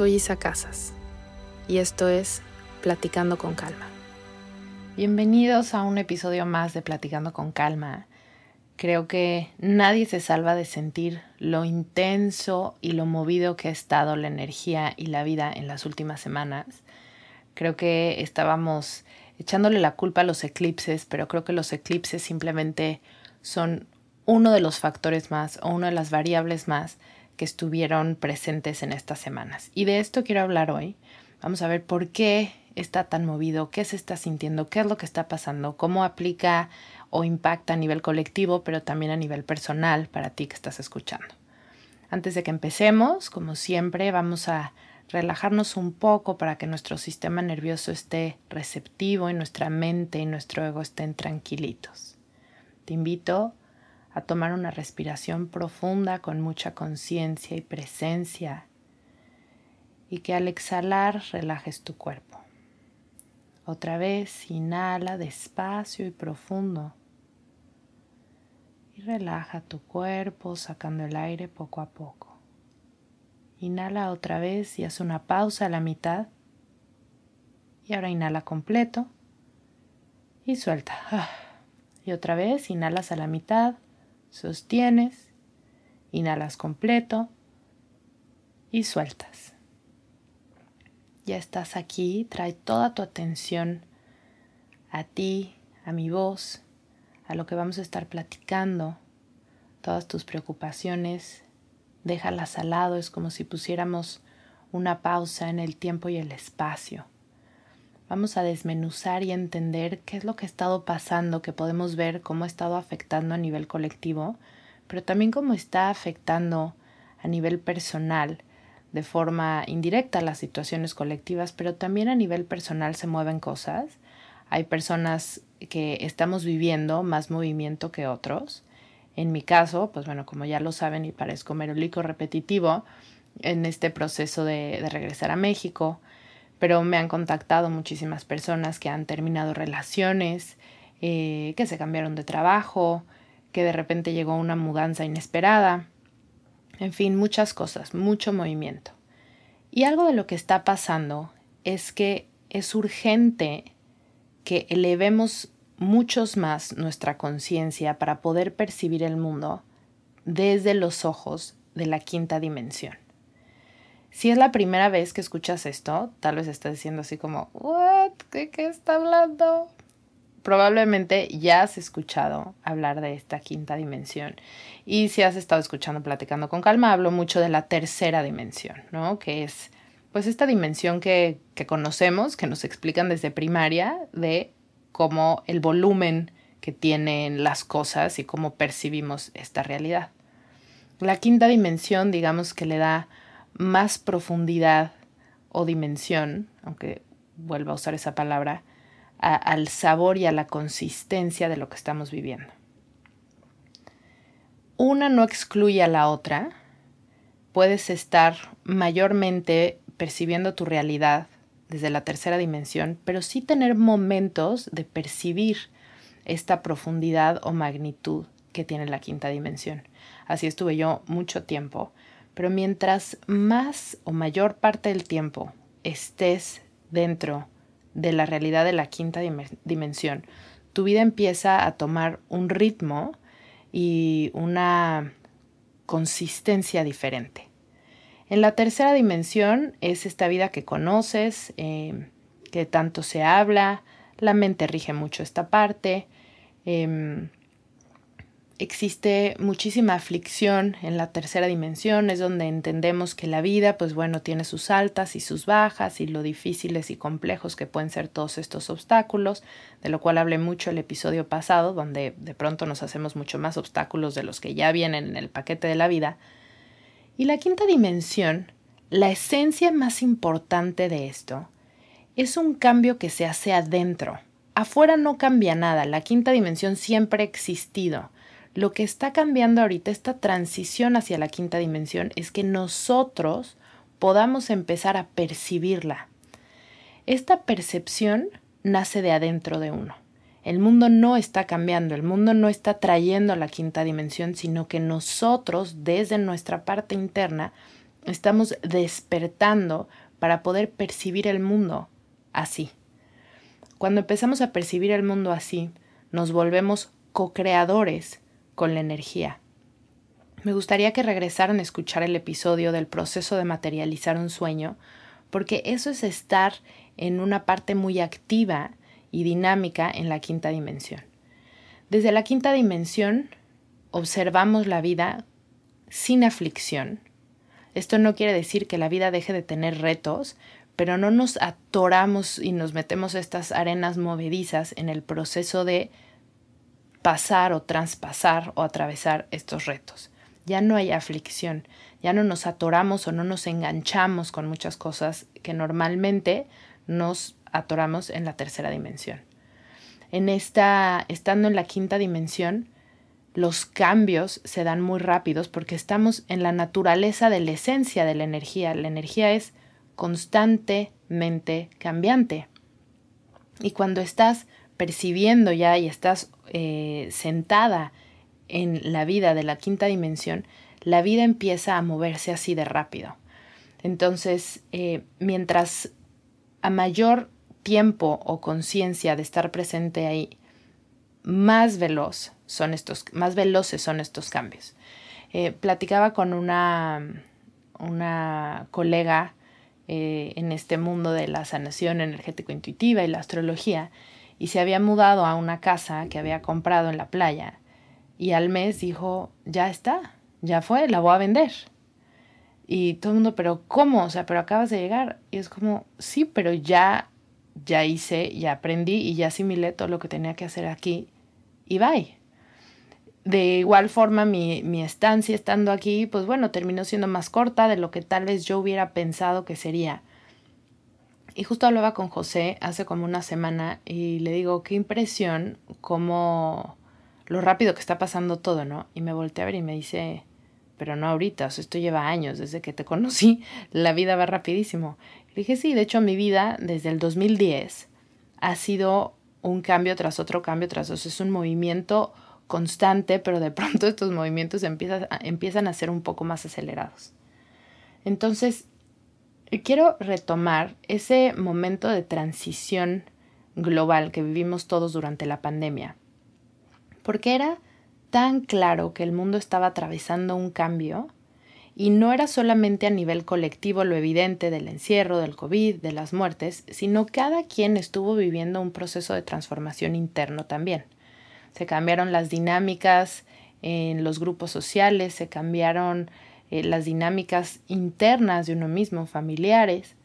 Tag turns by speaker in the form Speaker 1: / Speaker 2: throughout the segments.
Speaker 1: Soy Isa Casas y esto es Platicando con Calma. Bienvenidos a un episodio más de Platicando con Calma. Creo que nadie se salva de sentir lo intenso y lo movido que ha estado la energía y la vida en las últimas semanas. Creo que estábamos echándole la culpa a los eclipses, pero creo que los eclipses simplemente son uno de los factores más o una de las variables más que estuvieron presentes en estas semanas. Y de esto quiero hablar hoy. Vamos a ver por qué está tan movido, qué se está sintiendo, qué es lo que está pasando, cómo aplica o impacta a nivel colectivo, pero también a nivel personal para ti que estás escuchando. Antes de que empecemos, como siempre, vamos a relajarnos un poco para que nuestro sistema nervioso esté receptivo y nuestra mente y nuestro ego estén tranquilitos. Te invito a tomar una respiración profunda con mucha conciencia y presencia y que al exhalar relajes tu cuerpo. Otra vez inhala despacio y profundo y relaja tu cuerpo sacando el aire poco a poco. Inhala otra vez y haz una pausa a la mitad. Y ahora inhala completo y suelta. Ah. Y otra vez inhalas a la mitad Sostienes, inhalas completo y sueltas. Ya estás aquí, trae toda tu atención a ti, a mi voz, a lo que vamos a estar platicando, todas tus preocupaciones, déjalas al lado, es como si pusiéramos una pausa en el tiempo y el espacio. Vamos a desmenuzar y entender qué es lo que ha estado pasando, que podemos ver cómo ha estado afectando a nivel colectivo, pero también cómo está afectando a nivel personal de forma indirecta las situaciones colectivas, pero también a nivel personal se mueven cosas. Hay personas que estamos viviendo más movimiento que otros. En mi caso, pues bueno, como ya lo saben y parezco merolico repetitivo, en este proceso de, de regresar a México, pero me han contactado muchísimas personas que han terminado relaciones, eh, que se cambiaron de trabajo, que de repente llegó una mudanza inesperada, en fin, muchas cosas, mucho movimiento. Y algo de lo que está pasando es que es urgente que elevemos muchos más nuestra conciencia para poder percibir el mundo desde los ojos de la quinta dimensión. Si es la primera vez que escuchas esto, tal vez estás diciendo así como, ¿What? ¿Qué, ¿Qué está hablando? Probablemente ya has escuchado hablar de esta quinta dimensión. Y si has estado escuchando Platicando con Calma, hablo mucho de la tercera dimensión, ¿no? Que es, pues, esta dimensión que, que conocemos, que nos explican desde primaria, de cómo el volumen que tienen las cosas y cómo percibimos esta realidad. La quinta dimensión, digamos que le da más profundidad o dimensión, aunque vuelva a usar esa palabra, al sabor y a la consistencia de lo que estamos viviendo. Una no excluye a la otra. Puedes estar mayormente percibiendo tu realidad desde la tercera dimensión, pero sí tener momentos de percibir esta profundidad o magnitud que tiene la quinta dimensión. Así estuve yo mucho tiempo pero mientras más o mayor parte del tiempo estés dentro de la realidad de la quinta dimensión, tu vida empieza a tomar un ritmo y una consistencia diferente. En la tercera dimensión es esta vida que conoces, eh, que tanto se habla, la mente rige mucho esta parte. Em, existe muchísima aflicción en la tercera dimensión, es donde entendemos que la vida, pues bueno, tiene sus altas y sus bajas y lo difíciles y complejos que pueden ser todos estos obstáculos, de lo cual hablé mucho el episodio pasado, donde de pronto nos hacemos mucho más obstáculos de los que ya vienen en el paquete de la vida. Y la quinta dimensión, la esencia más importante de esto, es un cambio que se hace adentro. Afuera no cambia nada, la quinta dimensión siempre ha existido lo que está cambiando ahorita, esta transición hacia la quinta dimensión, es que nosotros podamos empezar a percibirla. Esta percepción nace de adentro de uno. El mundo no está cambiando, el mundo no está trayendo la quinta dimensión, sino que nosotros, desde nuestra parte interna, estamos despertando para poder percibir el mundo así. Cuando empezamos a percibir el mundo así, nos volvemos co-creadores con la energía. Me gustaría que regresaran a escuchar el episodio del proceso de materializar un sueño, porque eso es estar en una parte muy activa y dinámica en la quinta dimensión. Desde la quinta dimensión observamos la vida sin aflicción. Esto no quiere decir que la vida deje de tener retos, pero no nos atoramos y nos metemos estas arenas movedizas en el proceso de pasar o traspasar o atravesar estos retos. Ya no hay aflicción, ya no nos atoramos o no nos enganchamos con muchas cosas que normalmente nos atoramos en la tercera dimensión. En esta, estando en la quinta dimensión, los cambios se dan muy rápidos porque estamos en la naturaleza de la esencia de la energía. La energía es constantemente cambiante. Y cuando estás percibiendo ya y estás eh, sentada en la vida de la quinta dimensión, la vida empieza a moverse así de rápido. Entonces, eh, mientras a mayor tiempo o conciencia de estar presente ahí, más veloz son estos, más veloces son estos cambios. Eh, platicaba con una, una colega en este mundo de la sanación energético intuitiva y la astrología y se había mudado a una casa que había comprado en la playa y al mes dijo, ya está, ya fue, la voy a vender. Y todo el mundo, pero ¿cómo? O sea, pero acabas de llegar. Y es como, sí, pero ya, ya hice, ya aprendí y ya asimilé todo lo que tenía que hacer aquí y bye. De igual forma, mi, mi estancia estando aquí, pues bueno, terminó siendo más corta de lo que tal vez yo hubiera pensado que sería. Y justo hablaba con José hace como una semana y le digo, qué impresión, cómo lo rápido que está pasando todo, ¿no? Y me volteé a ver y me dice, pero no ahorita, esto lleva años, desde que te conocí, la vida va rapidísimo. le dije, sí, de hecho mi vida desde el 2010 ha sido un cambio tras otro cambio tras otro, es un movimiento constante, pero de pronto estos movimientos empiezan a ser un poco más acelerados. Entonces, quiero retomar ese momento de transición global que vivimos todos durante la pandemia, porque era tan claro que el mundo estaba atravesando un cambio y no era solamente a nivel colectivo lo evidente del encierro, del COVID, de las muertes, sino cada quien estuvo viviendo un proceso de transformación interno también. Se cambiaron las dinámicas en los grupos sociales, se cambiaron eh, las dinámicas internas de uno mismo, familiares.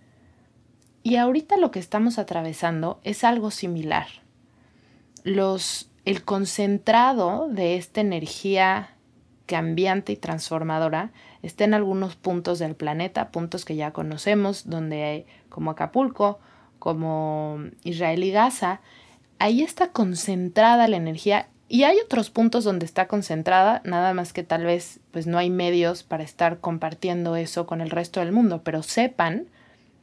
Speaker 1: Y ahorita lo que estamos atravesando es algo similar. Los, el concentrado de esta energía cambiante y transformadora está en algunos puntos del planeta, puntos que ya conocemos, donde hay, como Acapulco, como Israel y Gaza, ahí está concentrada la energía y hay otros puntos donde está concentrada, nada más que tal vez pues no hay medios para estar compartiendo eso con el resto del mundo, pero sepan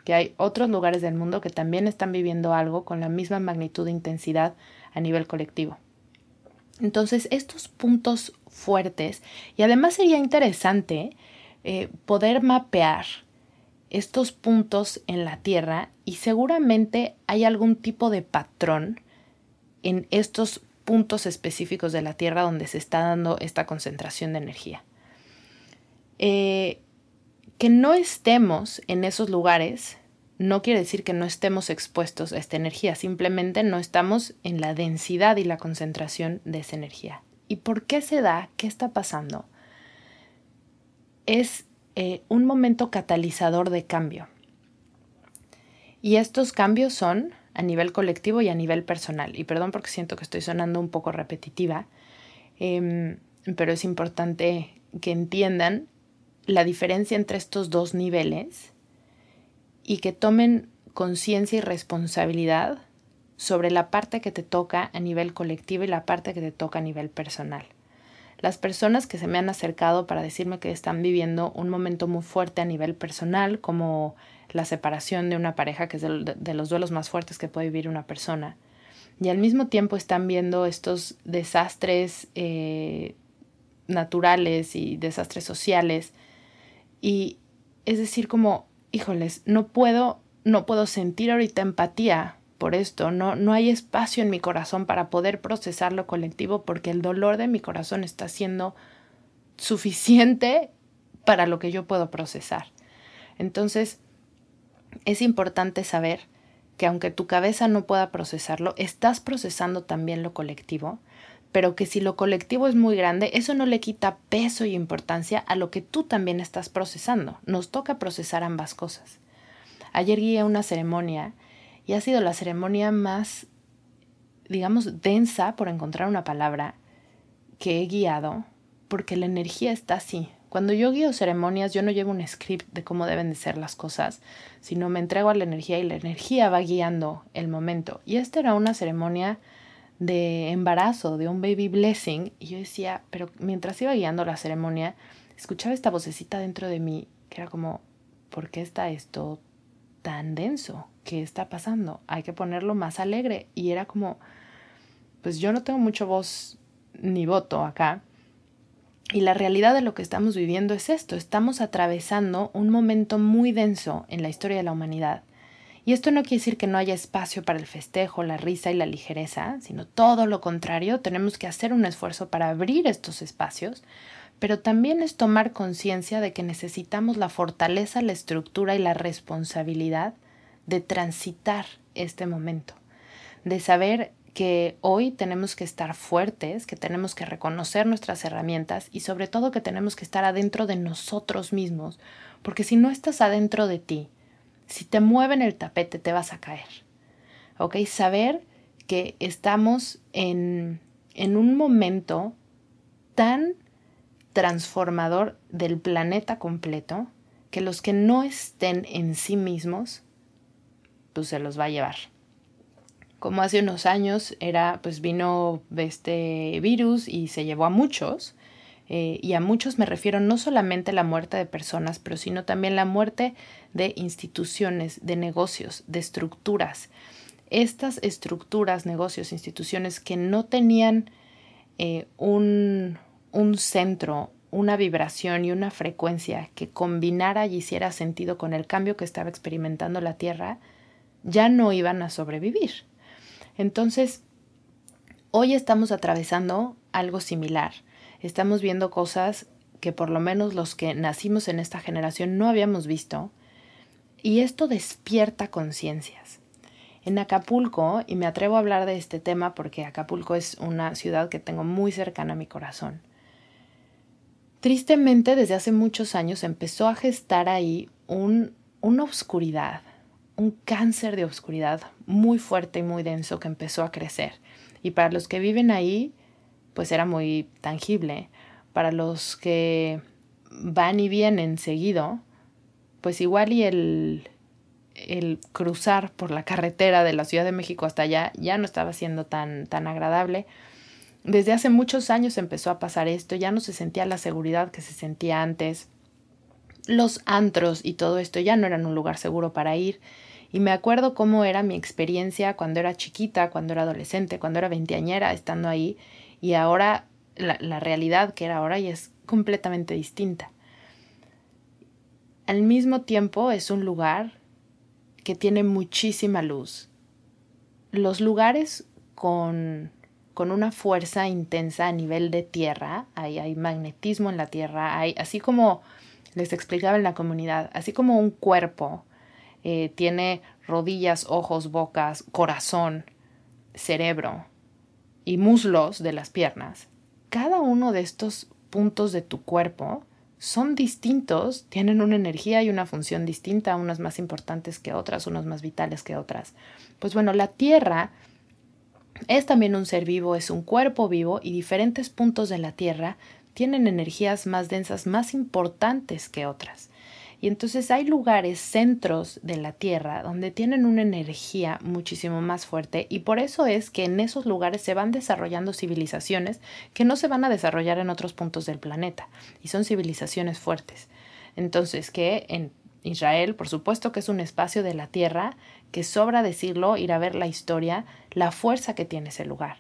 Speaker 1: que hay otros lugares del mundo que también están viviendo algo con la misma magnitud de intensidad a nivel colectivo. Entonces, estos puntos fuertes, y además sería interesante eh, poder mapear estos puntos en la Tierra y seguramente hay algún tipo de patrón en estos puntos específicos de la Tierra donde se está dando esta concentración de energía. eh, que no estemos en esos lugares no quiere decir que no estemos expuestos a esta energía, simplemente no estamos en la densidad y la concentración de esa energía. ¿Y por qué se da? ¿Qué está pasando? Es eh, un momento catalizador de cambio. Y estos cambios son a nivel colectivo y a nivel personal. Y perdón porque siento que estoy sonando un poco repetitiva, em, pero es importante que entiendan la diferencia entre estos dos niveles y que tomen conciencia y responsabilidad sobre la parte que te toca a nivel colectivo y la parte que te toca a nivel personal. Las personas que se me han acercado para decirme que están viviendo un momento muy fuerte a nivel personal, como la separación de una pareja, que es de, los duelos más fuertes que puede vivir una persona, y al mismo tiempo están viendo estos desastres eh, naturales y desastres sociales, y es decir, como híjoles, no puedo, no puedo sentir ahorita empatía por esto, no, no hay espacio en mi corazón para poder procesar lo colectivo porque el dolor de mi corazón está siendo suficiente para lo que yo puedo procesar. Entonces, es importante saber que aunque tu cabeza no pueda procesarlo, estás procesando también lo colectivo pero que si lo colectivo es muy grande, eso no le quita peso y importancia a lo que tú también estás procesando. Nos toca procesar ambas cosas. Ayer guié una ceremonia ha sido la ceremonia más, digamos, densa, por encontrar una palabra, que he guiado, porque la energía está así. Cuando yo guío ceremonias, yo no llevo un script de cómo deben de ser las cosas, sino me entrego a la energía y la energía va guiando el momento. Y esta era una ceremonia de embarazo, de un baby blessing, y yo decía, pero mientras iba guiando la ceremonia, escuchaba esta vocecita dentro de mí, que era como, ¿por qué está esto tan denso? ¿Qué está pasando? Hay que ponerlo más alegre. Y era como, pues yo no tengo mucho voz ni voto acá. Y la realidad de lo que estamos viviendo es esto, estamos atravesando un momento muy denso en la historia de la humanidad y esto no quiere decir que no haya espacio para el festejo, la risa y la ligereza, sino todo lo contrario, tenemos que hacer un esfuerzo para abrir estos espacios, pero también es tomar conciencia de que necesitamos la fortaleza, la estructura y la responsabilidad de transitar este momento, de saber que hoy tenemos que estar fuertes, que tenemos que reconocer nuestras herramientas y sobre todo que tenemos que estar adentro de nosotros mismos, porque si no estás adentro de ti, si te mueven el tapete te vas a caer. ¿Ok? Saber que estamos en, en un momento tan transformador del planeta completo que los que no estén en sí mismos, pues se los va a llevar. Como hace unos años era, pues vino este virus y se llevó a muchos, eh, y a muchos me refiero no solamente la muerte de personas, pero sino también la muerte de instituciones, de negocios, de estructuras. Estas estructuras, negocios, instituciones que no tenían eh, un, un centro, una vibración y una frecuencia que combinara y hiciera sentido con el cambio que estaba experimentando la Tierra, ya no iban a sobrevivir. Entonces, hoy estamos atravesando algo similar estamos viendo cosas que por lo menos los que nacimos en esta generación no habíamos visto, y esto despierta conciencias. En Acapulco, y me atrevo a hablar de este tema porque Acapulco es una ciudad que tengo muy cercana a mi corazón, tristemente desde hace muchos años empezó a gestar ahí un, una oscuridad, un cáncer de oscuridad muy fuerte y muy denso que empezó a crecer. Y para los que viven ahí, pues era muy tangible. Para los que van y vienen seguido, pues igual y el, el cruzar por la carretera de la Ciudad de México hasta allá ya no estaba siendo tan, tan agradable. Desde hace muchos años empezó a pasar esto, ya no se sentía la seguridad que se sentía antes. Los antros y todo esto ya no eran un lugar seguro para ir. Y me acuerdo cómo era mi experiencia cuando era chiquita, cuando era adolescente, cuando era veinteañera, estando ahí y ahora la, realidad que era ahora ya es completamente distinta. Al mismo tiempo es un lugar que tiene muchísima luz. Los lugares con, con una fuerza intensa a nivel de tierra, hay magnetismo en la tierra, hay, así como les explicaba en la comunidad, así como un cuerpo eh, tiene rodillas, ojos, bocas, corazón, cerebro y muslos de las piernas, cada uno de estos puntos de tu cuerpo son distintos, tienen una energía y una función distinta, unas más importantes que otras, unas más vitales que otras. Pues bueno, la Tierra es también un ser vivo, es un cuerpo vivo y diferentes puntos de la Tierra tienen energías más densas, más importantes que otras. Y entonces hay lugares, centros de la Tierra, donde tienen una energía muchísimo más fuerte y por eso es que en esos lugares se van desarrollando civilizaciones que no se van a desarrollar en otros puntos del planeta y son civilizaciones fuertes. Entonces, que en Israel, por supuesto que es un espacio de la Tierra, que sobra decirlo, ir a ver la historia, la fuerza que tiene ese lugar.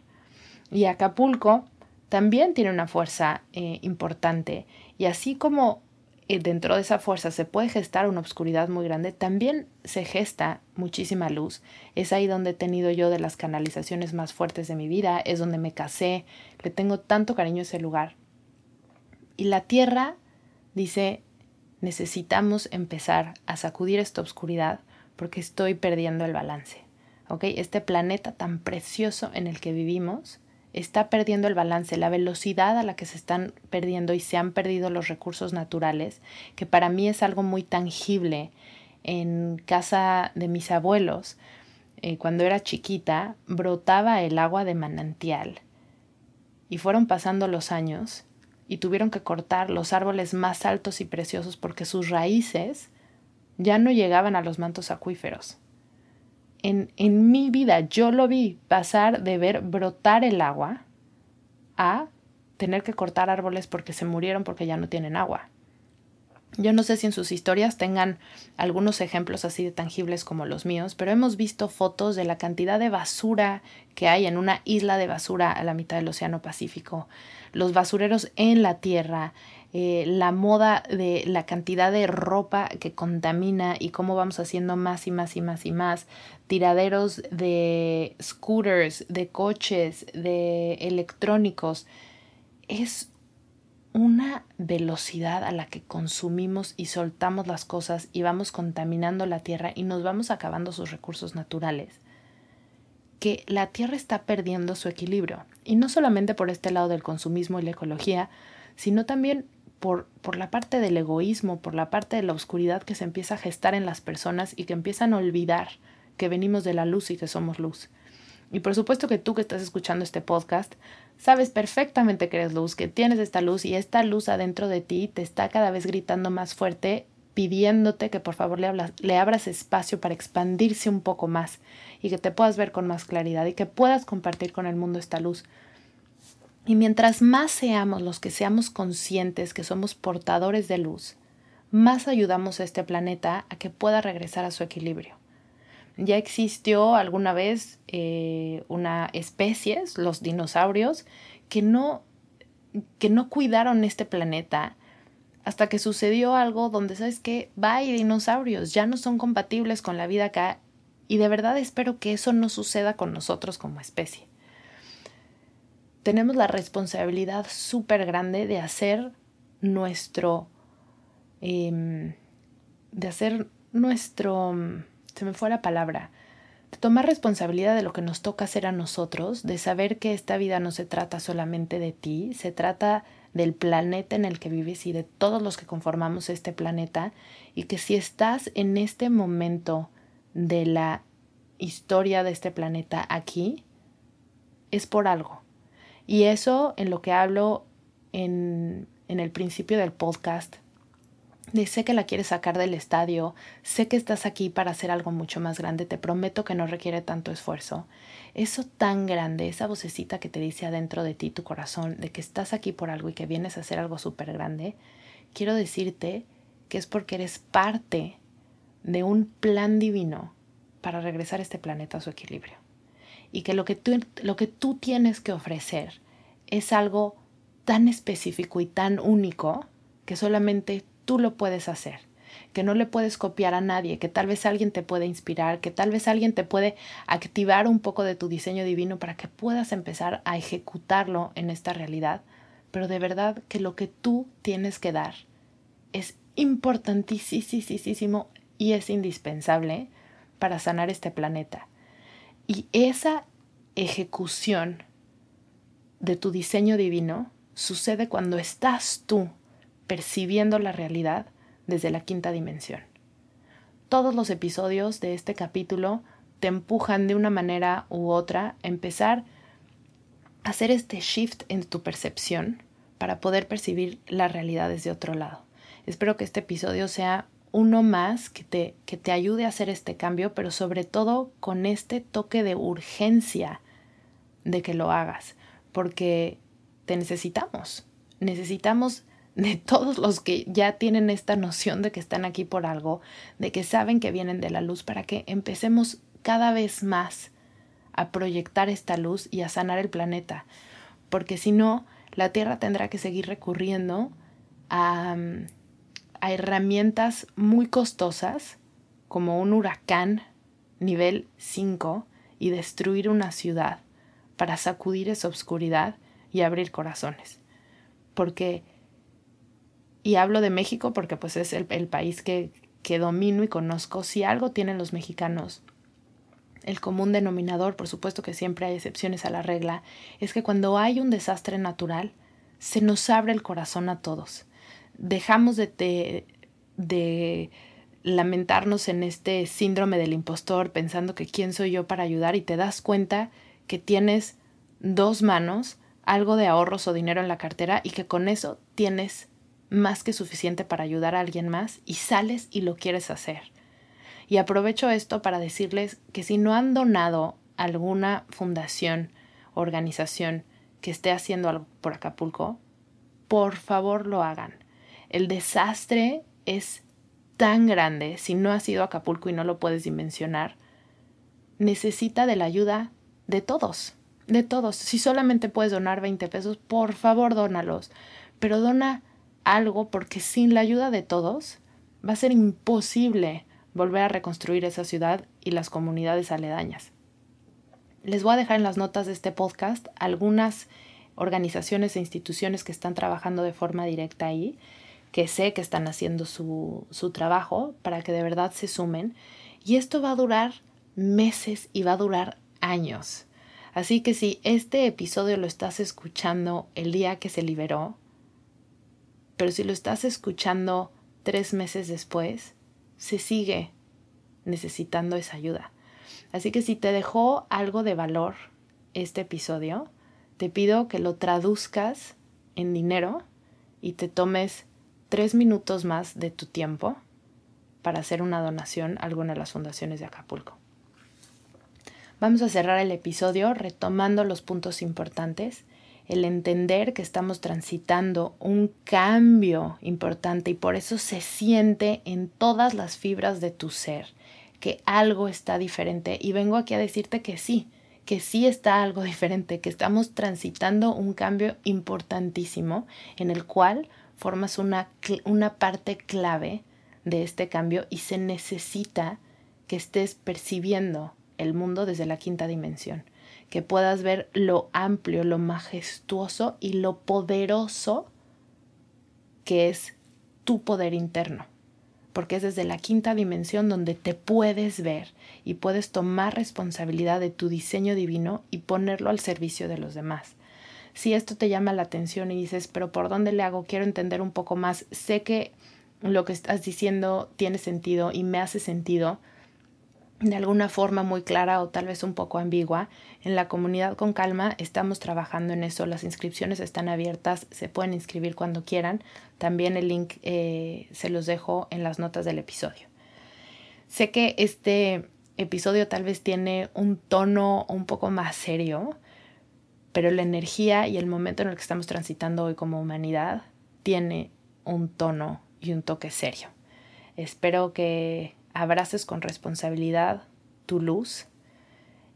Speaker 1: Y Acapulco también tiene una fuerza eh, importante. Y así como dentro de esa fuerza se puede gestar una oscuridad muy grande, también se gesta muchísima luz. Es ahí donde he tenido yo de las canalizaciones más fuertes de mi vida, es donde me casé, le tengo tanto cariño a ese lugar. Y la Tierra dice, necesitamos empezar a sacudir esta oscuridad porque estoy perdiendo el balance. ¿Ok? Este planeta tan precioso en el que vivimos está perdiendo el balance, la velocidad a la que se están perdiendo y se han perdido los recursos naturales, que para mí es algo muy tangible. En casa de mis abuelos, eh, cuando era chiquita, brotaba el agua de manantial. Y fueron pasando los años y tuvieron que cortar los árboles más altos y preciosos porque sus raíces ya no llegaban a los mantos acuíferos en, mi vida yo lo vi pasar de ver brotar el agua a tener que cortar árboles porque se murieron porque ya no tienen agua. Yo no sé si en sus historias tengan algunos ejemplos así de tangibles como los míos, pero hemos visto fotos de la cantidad de basura que hay en una isla de basura a la mitad del Océano Pacífico, los basureros en la tierra, eh, la moda de la cantidad de ropa que contamina y cómo vamos haciendo más y más y más y más, tiraderos de scooters, de coches, de electrónicos. Es una velocidad a la que consumimos y soltamos las cosas y vamos contaminando la tierra y nos vamos acabando sus recursos naturales, que la tierra está perdiendo su equilibrio. Y no solamente por este lado del consumismo y la ecología, sino también por, por la parte del egoísmo, por la parte de la oscuridad que se empieza a gestar en las personas y que empiezan a olvidar que venimos de la luz y que somos luz. Y por supuesto que tú que estás escuchando este podcast, sabes perfectamente que eres luz, que tienes esta luz y esta luz adentro de ti te está cada vez gritando más fuerte, pidiéndote que por favor le, le abras espacio para expandirse un poco más y que te puedas ver con más claridad y que puedas compartir con el mundo esta luz. Y mientras más seamos los que seamos conscientes que somos portadores de luz, más ayudamos a este planeta a que pueda regresar a su equilibrio. Ya existió alguna vez eh, una especie, los dinosaurios, que no, que no cuidaron este planeta hasta que sucedió algo donde, ¿sabes qué? Bye, dinosaurios, ya no son compatibles con la vida acá y de verdad espero que eso no suceda con nosotros como especie tenemos la responsabilidad súper grande de hacer nuestro, em, de hacer nuestro, se me fue la palabra, de tomar responsabilidad de lo que nos toca hacer a nosotros, de saber que esta vida no se trata solamente de ti, se trata del planeta en el que vives y de todos los que conformamos este planeta, y que si estás en este momento de la historia de este planeta aquí, es por algo y eso en lo que hablo en, en el principio del podcast, de sé que la quieres sacar del estadio, sé que estás aquí para hacer algo mucho más grande, te prometo que no requiere tanto esfuerzo. Eso tan grande, esa vocecita que te dice adentro de ti, tu corazón, de que estás aquí por algo y que vienes a hacer algo súper grande, quiero decirte que es porque eres parte de un plan divino para regresar este planeta a su equilibrio y que lo que tú, lo que tú tienes que ofrecer es algo tan específico y tan único que solamente tú lo puedes hacer, que no le puedes copiar a nadie, que tal vez alguien te puede inspirar, que tal vez alguien te puede activar un poco de tu diseño divino para que puedas empezar a ejecutarlo en esta realidad, pero de verdad que lo que tú tienes que dar es importantísimo y es indispensable para sanar este planeta. Y esa ejecución de tu diseño divino sucede cuando estás tú percibiendo la realidad desde la quinta dimensión. Todos los episodios de este capítulo te empujan de una manera u otra a empezar a hacer este shift en tu percepción para poder percibir la realidad desde otro lado. Espero que este episodio sea uno más que te, que te ayude a hacer este cambio, pero sobre todo con este toque de urgencia de que lo hagas, porque te necesitamos. Necesitamos de todos los que ya tienen esta noción de que están aquí por algo, de que saben que vienen de la luz, para que empecemos cada vez más a proyectar esta luz y a sanar el planeta. Porque si no, la Tierra tendrá que seguir recurriendo a, a herramientas muy costosas, como un huracán nivel 5, y destruir una ciudad para sacudir esa oscuridad y abrir corazones. Porque, y hablo de México porque pues es el, país que, que domino y conozco, si algo tienen los mexicanos, el común denominador, por supuesto que siempre hay excepciones a la regla, es que cuando hay un desastre natural, se nos abre el corazón a todos. Dejamos de, de, de lamentarnos en este síndrome del impostor pensando que quién soy yo para ayudar y te das cuenta que tienes dos manos algo de ahorros o dinero en la cartera y que con eso tienes más que suficiente para ayudar a alguien más y sales y lo quieres hacer. Y aprovecho esto para decirles que si no han donado alguna fundación, organización que esté haciendo algo por Acapulco, por favor lo hagan. El desastre es tan grande, si no has ido a Acapulco y no lo puedes dimensionar, necesita de la ayuda de todos de todos. Si solamente puedes donar 20 pesos, por favor dónalos. Pero dona algo porque sin la ayuda de todos va a ser imposible volver a reconstruir esa ciudad y las comunidades aledañas. Les voy a dejar en las notas de este podcast algunas organizaciones e instituciones que están trabajando de forma directa ahí, que sé que están haciendo su, su trabajo para que de verdad se sumen. Y esto va a durar meses y va a durar años. Así que si este episodio lo estás escuchando el día que se liberó, pero si lo estás escuchando tres meses después, se sigue necesitando esa ayuda. Así que si te dejó algo de valor este episodio, te pido que lo traduzcas en dinero y te tomes tres minutos más de tu tiempo para hacer una donación a alguna de las fundaciones de Acapulco. Vamos a cerrar el episodio retomando los puntos importantes, el entender que estamos transitando un cambio importante y por eso se siente en todas las fibras de tu ser que algo está diferente y vengo aquí a decirte que sí, que sí está algo diferente, que estamos transitando un cambio importantísimo en el cual formas una, una parte clave de este cambio y se necesita que estés percibiendo el mundo desde la quinta dimensión, que puedas ver lo amplio, lo majestuoso y lo poderoso que es tu poder interno, porque es desde la quinta dimensión donde te puedes ver y puedes tomar responsabilidad de tu diseño divino y ponerlo al servicio de los demás. Si esto te llama la atención y dices, pero ¿por dónde le hago? Quiero entender un poco más. Sé que lo que estás diciendo tiene sentido y me hace sentido, de alguna forma muy clara o tal vez un poco ambigua. En la comunidad con calma estamos trabajando en eso. Las inscripciones están abiertas, se pueden inscribir cuando quieran. También el link eh, se los dejo en las notas del episodio. Sé que este episodio tal vez tiene un tono un poco más serio, pero la energía y el momento en el que estamos transitando hoy como humanidad tiene un tono y un toque serio. Espero que abraces con responsabilidad tu luz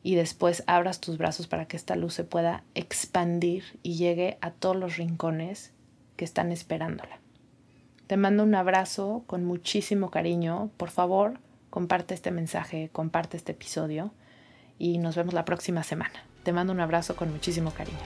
Speaker 1: y después abras tus brazos para que esta luz se pueda expandir y llegue a todos los rincones que están esperándola. Te mando un abrazo con muchísimo cariño. Por favor, comparte este mensaje, comparte este episodio y nos vemos la próxima semana. Te mando un abrazo con muchísimo cariño.